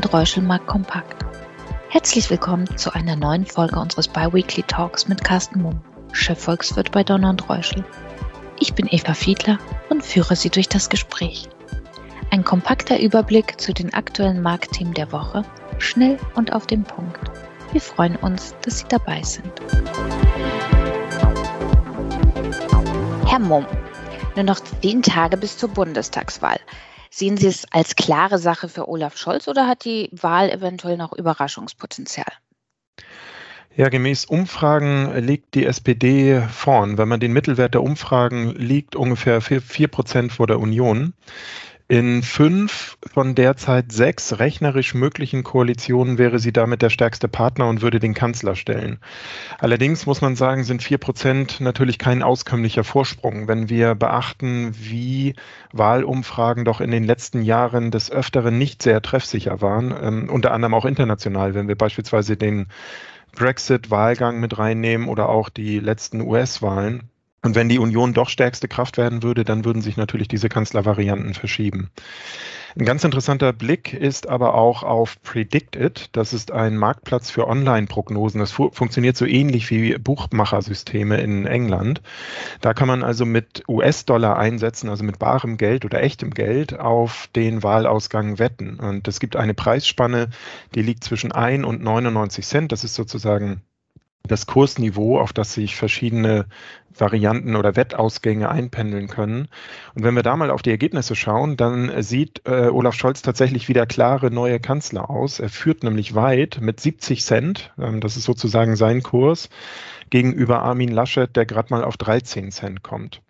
und Reuschel mag kompakt. Herzlich willkommen zu einer neuen Folge unseres Biweekly Talks mit Carsten Mumm, Chefvolkswirt bei Donner und Reuschel. Ich bin Eva Fiedler und führe Sie durch das Gespräch. Ein kompakter Überblick zu den aktuellen Marktthemen der Woche, schnell und auf den Punkt. Wir freuen uns, dass Sie dabei sind. Herr Mumm, nur noch zehn Tage bis zur Bundestagswahl. Sehen Sie es als klare Sache für Olaf Scholz oder hat die Wahl eventuell noch Überraschungspotenzial? Ja, gemäß Umfragen liegt die SPD vorn. Wenn man den Mittelwert der Umfragen liegt, ungefähr vier Prozent vor der Union. In fünf von derzeit sechs rechnerisch möglichen Koalitionen wäre sie damit der stärkste Partner und würde den Kanzler stellen. Allerdings muss man sagen, sind vier Prozent natürlich kein auskömmlicher Vorsprung, wenn wir beachten, wie Wahlumfragen doch in den letzten Jahren des Öfteren nicht sehr treffsicher waren, ähm, unter anderem auch international, wenn wir beispielsweise den Brexit-Wahlgang mit reinnehmen oder auch die letzten US-Wahlen. Und wenn die Union doch stärkste Kraft werden würde, dann würden sich natürlich diese Kanzlervarianten verschieben. Ein ganz interessanter Blick ist aber auch auf Predicted. Das ist ein Marktplatz für Online-Prognosen. Das fu funktioniert so ähnlich wie Buchmachersysteme in England. Da kann man also mit US-Dollar einsetzen, also mit barem Geld oder echtem Geld, auf den Wahlausgang wetten. Und es gibt eine Preisspanne, die liegt zwischen 1 und 99 Cent. Das ist sozusagen das Kursniveau, auf das sich verschiedene Varianten oder Wettausgänge einpendeln können. Und wenn wir da mal auf die Ergebnisse schauen, dann sieht äh, Olaf Scholz tatsächlich wieder klare neue Kanzler aus. Er führt nämlich weit mit 70 Cent, ähm, das ist sozusagen sein Kurs, gegenüber Armin Laschet, der gerade mal auf 13 Cent kommt.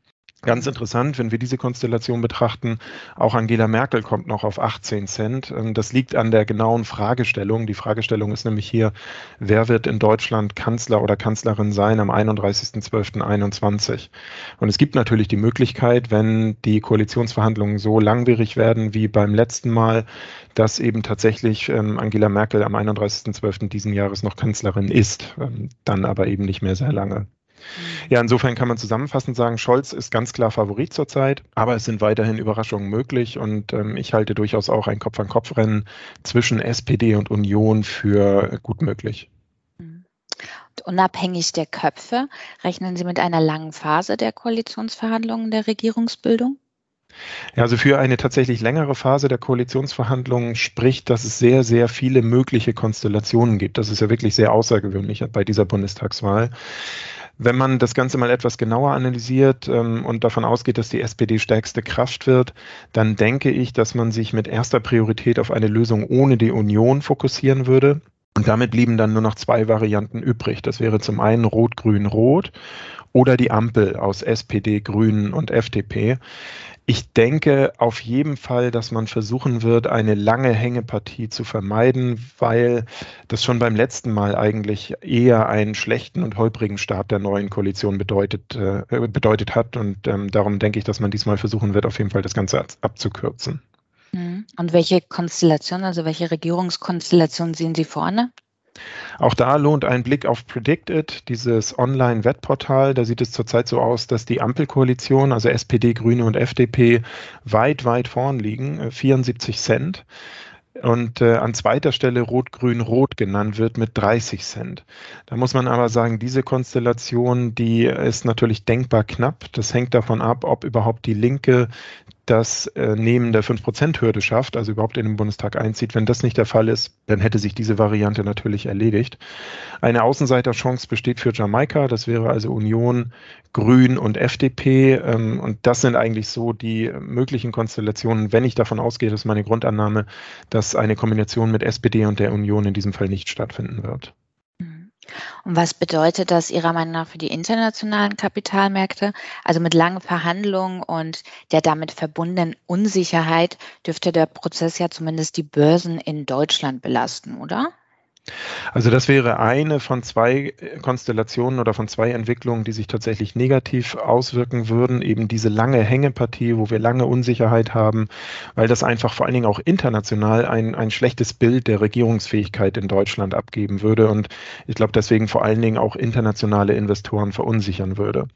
Ganz interessant, wenn wir diese Konstellation betrachten, auch Angela Merkel kommt noch auf 18 Cent. Ähm, das liegt an der genauen Fragestellung. Die Fragestellung ist nämlich hier, wer wird in Deutschland Kanzler oder Kanzlerin sein am 31.12.21? Und es gibt natürlich die Möglichkeit, wenn die Koalitionsverhandlungen so langwierig werden wie beim letzten Mal, dass eben tatsächlich ähm, Angela Merkel am 31.12. diesen Jahres noch Kanzlerin ist, ähm, dann aber eben nicht mehr sehr lange. Ja, insofern kann man zusammenfassend sagen, Scholz ist ganz klar Favorit zurzeit, aber es sind weiterhin Überraschungen möglich und ähm, ich halte durchaus auch ein Kopf-an-Kopf-Rennen zwischen SPD und Union für gut möglich. Und unabhängig der Köpfe, rechnen Sie mit einer langen Phase der Koalitionsverhandlungen der Regierungsbildung? Ja, also für eine tatsächlich längere Phase der Koalitionsverhandlungen spricht, dass es sehr, sehr viele mögliche Konstellationen gibt. Das ist ja wirklich sehr außergewöhnlich bei dieser Bundestagswahl. Wenn man das Ganze mal etwas genauer analysiert ähm, und davon ausgeht, dass die SPD stärkste Kraft wird, dann denke ich, dass man sich mit erster Priorität auf eine Lösung ohne die Union fokussieren würde. Und damit blieben dann nur noch zwei Varianten übrig. Das wäre zum einen Rot-Grün-Rot oder die Ampel aus SPD, Grünen und FDP. Ich denke auf jeden Fall, dass man versuchen wird, eine lange Hängepartie zu vermeiden, weil das schon beim letzten Mal eigentlich eher einen schlechten und holprigen Start der neuen Koalition bedeutet, äh, bedeutet hat. Und ähm, darum denke ich, dass man diesmal versuchen wird, auf jeden Fall das Ganze abzukürzen. Und welche Konstellation, also welche Regierungskonstellation sehen Sie vorne? Auch da lohnt ein Blick auf Predicted, dieses Online-Wettportal. Da sieht es zurzeit so aus, dass die Ampelkoalition, also SPD, Grüne und FDP, weit, weit vorn liegen, 74 äh, Cent und äh, an zweiter Stelle Rot-Grün-Rot genannt wird mit 30 Cent. Da muss man aber sagen, diese Konstellation, die ist natürlich denkbar knapp. Das hängt davon ab, ob überhaupt die Linke das äh, Nehmen der 5%-Hürde schafft, also überhaupt in den Bundestag einzieht. Wenn das nicht der Fall ist, dann hätte sich diese Variante natürlich erledigt. Eine Außenseiterchance besteht für Jamaika, das wäre also Union, Grün und FDP. Ähm, und das sind eigentlich so die möglichen Konstellationen, wenn ich davon ausgehe, dass meine Grundannahme, dass eine Kombination mit SPD und der Union in diesem Fall nicht stattfinden wird. Und was bedeutet das Ihrer Meinung nach für die internationalen Kapitalmärkte? Also mit langen Verhandlungen und der damit verbundenen Unsicherheit dürfte der Prozess ja zumindest die Börsen in Deutschland belasten, oder? Also das wäre eine von zwei Konstellationen oder von zwei Entwicklungen, die sich tatsächlich negativ auswirken würden. Eben diese lange Hängepartie, wo wir lange Unsicherheit haben, weil das einfach vor allen Dingen auch international ein, ein schlechtes Bild der Regierungsfähigkeit in Deutschland abgeben würde und ich glaube deswegen vor allen Dingen auch internationale Investoren verunsichern würde.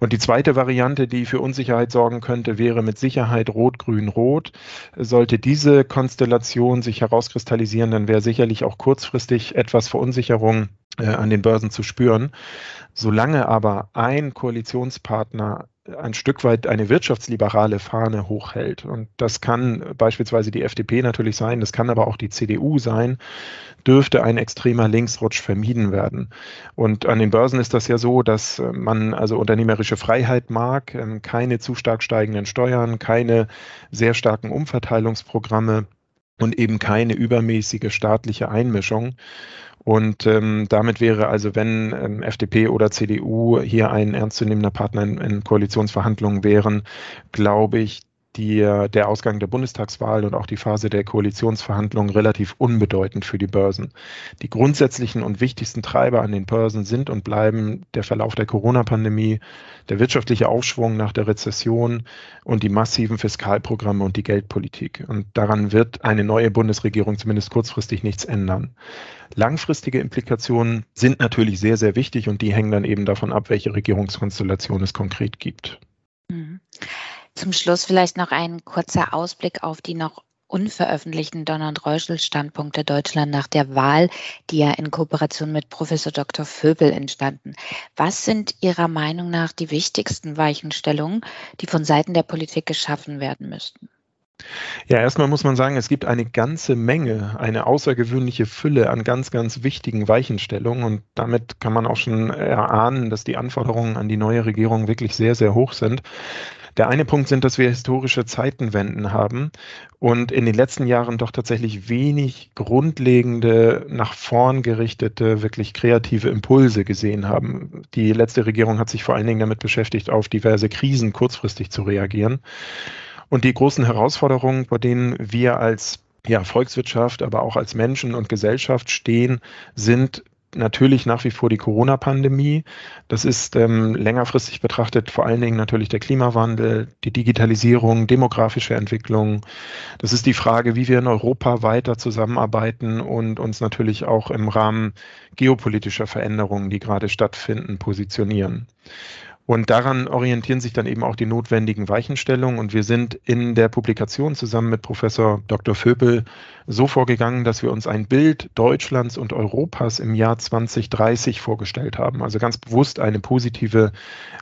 Und die zweite Variante, die für Unsicherheit sorgen könnte, wäre mit Sicherheit Rot-Grün-Rot. Sollte diese Konstellation sich herauskristallisieren, dann wäre sicherlich auch kurzfristig kurzfristig etwas Verunsicherung äh, an den Börsen zu spüren. Solange aber ein Koalitionspartner ein Stück weit eine wirtschaftsliberale Fahne hochhält. Und das kann beispielsweise die FDP natürlich sein, das kann aber auch die CDU sein, dürfte ein extremer Linksrutsch vermieden werden. Und an den Börsen ist das ja so, dass man also unternehmerische Freiheit mag, ähm, keine zu stark steigenden Steuern, keine sehr starken Umverteilungsprogramme und eben keine übermäßige staatliche Einmischung. Und ähm, damit wäre also, wenn ähm, FDP oder CDU hier ein ernstzunehmender Partner in, in Koalitionsverhandlungen wären, glaube ich, die, der Ausgang der Bundestagswahl und auch die Phase der Koalitionsverhandlungen relativ unbedeutend für die Börsen. Die grundsätzlichen und wichtigsten Treiber an den Börsen sind und bleiben der Verlauf der Corona-Pandemie, der wirtschaftliche Aufschwung nach der Rezession und die massiven Fiskalprogramme und die Geldpolitik. Und daran wird eine neue Bundesregierung zumindest kurzfristig nichts ändern. Langfristige Implikationen sind natürlich sehr, sehr wichtig und die hängen dann eben davon ab, welche Regierungskonstellation es konkret gibt. Mhm. Zum Schluss vielleicht noch ein kurzer Ausblick auf die noch unveröffentlichten Donald-Reuschel-Standpunkte Deutschland nach der Wahl, die ja in Kooperation mit Professor Dr. Vöbel entstanden. Was sind Ihrer Meinung nach die wichtigsten Weichenstellungen, die von Seiten der Politik geschaffen werden müssten? Ja, erstmal muss man sagen, es gibt eine ganze Menge, eine außergewöhnliche Fülle an ganz, ganz wichtigen Weichenstellungen und damit kann man auch schon erahnen, dass die Anforderungen an die neue Regierung wirklich sehr, sehr hoch sind. Der eine Punkt sind, dass wir historische Zeitenwenden haben und in den letzten Jahren doch tatsächlich wenig grundlegende, nach vorn gerichtete, wirklich kreative Impulse gesehen haben. Die letzte Regierung hat sich vor allen Dingen damit beschäftigt, auf diverse Krisen kurzfristig zu reagieren. Und die großen Herausforderungen, vor denen wir als ja, Volkswirtschaft, aber auch als Menschen und Gesellschaft stehen, sind natürlich nach wie vor die Corona-Pandemie. Das ist ähm, längerfristig betrachtet vor allen Dingen natürlich der Klimawandel, die Digitalisierung, demografische Entwicklung. Das ist die Frage, wie wir in Europa weiter zusammenarbeiten und uns natürlich auch im Rahmen geopolitischer Veränderungen, die gerade stattfinden, positionieren. Und daran orientieren sich dann eben auch die notwendigen Weichenstellungen. Und wir sind in der Publikation zusammen mit Professor Dr. Vöbel so vorgegangen, dass wir uns ein Bild Deutschlands und Europas im Jahr 2030 vorgestellt haben. Also ganz bewusst eine positive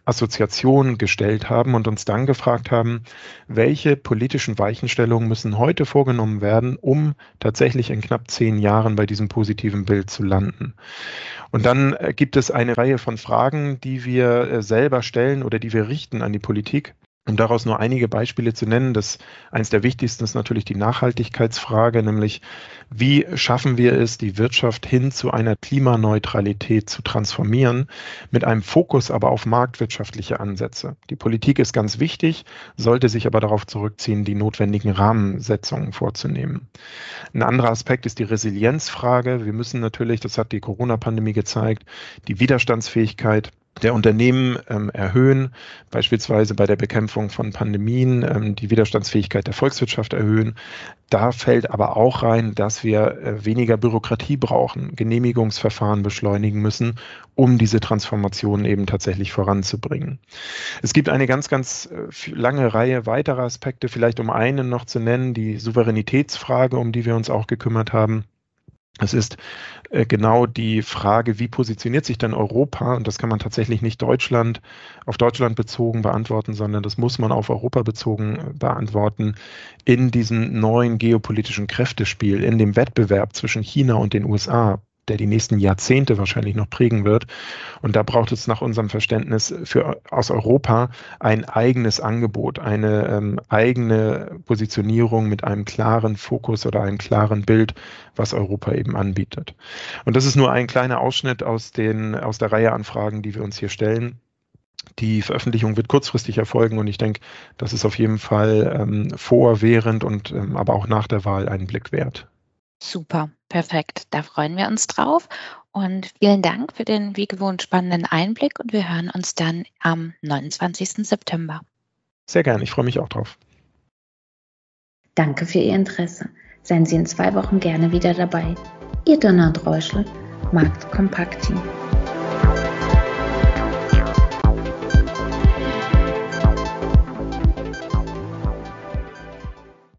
Assoziation gestellt haben und uns dann gefragt haben, welche politischen Weichenstellungen müssen heute vorgenommen werden, um tatsächlich in knapp zehn Jahren bei diesem positiven Bild zu landen. Und dann äh, gibt es eine Reihe von Fragen, die wir äh, selber stellen oder die wir richten an die Politik. Um daraus nur einige Beispiele zu nennen, das eins der wichtigsten ist natürlich die Nachhaltigkeitsfrage, nämlich wie schaffen wir es, die Wirtschaft hin zu einer Klimaneutralität zu transformieren, mit einem Fokus aber auf marktwirtschaftliche Ansätze. Die Politik ist ganz wichtig, sollte sich aber darauf zurückziehen, die notwendigen Rahmensetzungen vorzunehmen. Ein anderer Aspekt ist die Resilienzfrage. Wir müssen natürlich, das hat die Corona-Pandemie gezeigt, die Widerstandsfähigkeit der Unternehmen ähm, erhöhen, beispielsweise bei der Bekämpfung von Pandemien, ähm, die Widerstandsfähigkeit der Volkswirtschaft erhöhen. Da fällt aber auch rein, dass wir äh, weniger Bürokratie brauchen, Genehmigungsverfahren beschleunigen müssen, um diese Transformation eben tatsächlich voranzubringen. Es gibt eine ganz, ganz äh, lange Reihe weiterer Aspekte, vielleicht um einen noch zu nennen, die Souveränitätsfrage, um die wir uns auch gekümmert haben. Es ist äh, genau die Frage, wie positioniert sich denn Europa? Und das kann man tatsächlich nicht Deutschland auf Deutschland bezogen beantworten, sondern das muss man auf Europa bezogen äh, beantworten in diesem neuen geopolitischen Kräftespiel, in dem Wettbewerb zwischen China und den USA der die nächsten Jahrzehnte wahrscheinlich noch prägen wird. Und da braucht es nach unserem Verständnis für, aus Europa ein eigenes Angebot, eine ähm, eigene Positionierung mit einem klaren Fokus oder einem klaren Bild, was Europa eben anbietet. Und das ist nur ein kleiner Ausschnitt aus, den, aus der Reihe an Fragen, die wir uns hier stellen. Die Veröffentlichung wird kurzfristig erfolgen und ich denke, das ist auf jeden Fall ähm, vor, während und ähm, aber auch nach der Wahl einen Blick wert. Super. Perfekt, da freuen wir uns drauf. Und vielen Dank für den wie gewohnt spannenden Einblick und wir hören uns dann am 29. September. Sehr gerne, ich freue mich auch drauf. Danke für Ihr Interesse. Seien Sie in zwei Wochen gerne wieder dabei. Ihr Donald Reuschel, Markt Kompakt Team.